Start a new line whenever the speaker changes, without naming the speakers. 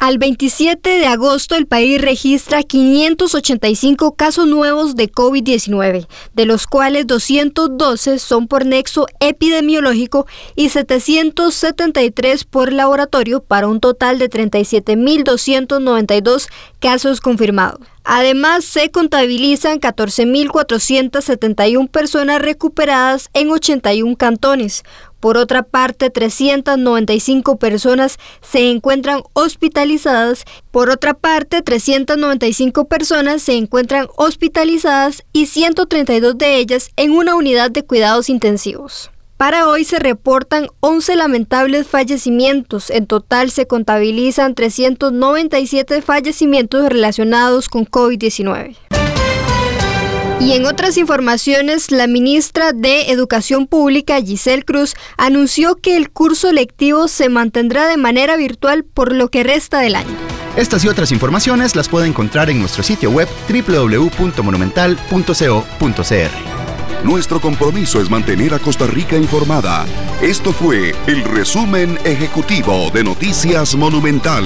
Al 27 de agosto el país registra 585 casos nuevos de COVID-19, de los cuales 212 son por nexo epidemiológico y 773 por laboratorio para un total de 37.292 casos confirmados. Además, se contabilizan 14.471 personas recuperadas en 81 cantones. Por otra parte, 395 personas se encuentran hospitalizadas. Por otra parte, 395 personas se encuentran hospitalizadas y 132 de ellas en una unidad de cuidados intensivos. Para hoy se reportan 11 lamentables fallecimientos. En total se contabilizan 397 fallecimientos relacionados con COVID-19. Y en otras informaciones, la ministra de Educación Pública, Giselle Cruz, anunció que el curso lectivo se mantendrá de manera virtual por lo que resta del año.
Estas y otras informaciones las puede encontrar en nuestro sitio web www.monumental.co.cr.
Nuestro compromiso es mantener a Costa Rica informada. Esto fue el resumen ejecutivo de Noticias Monumental.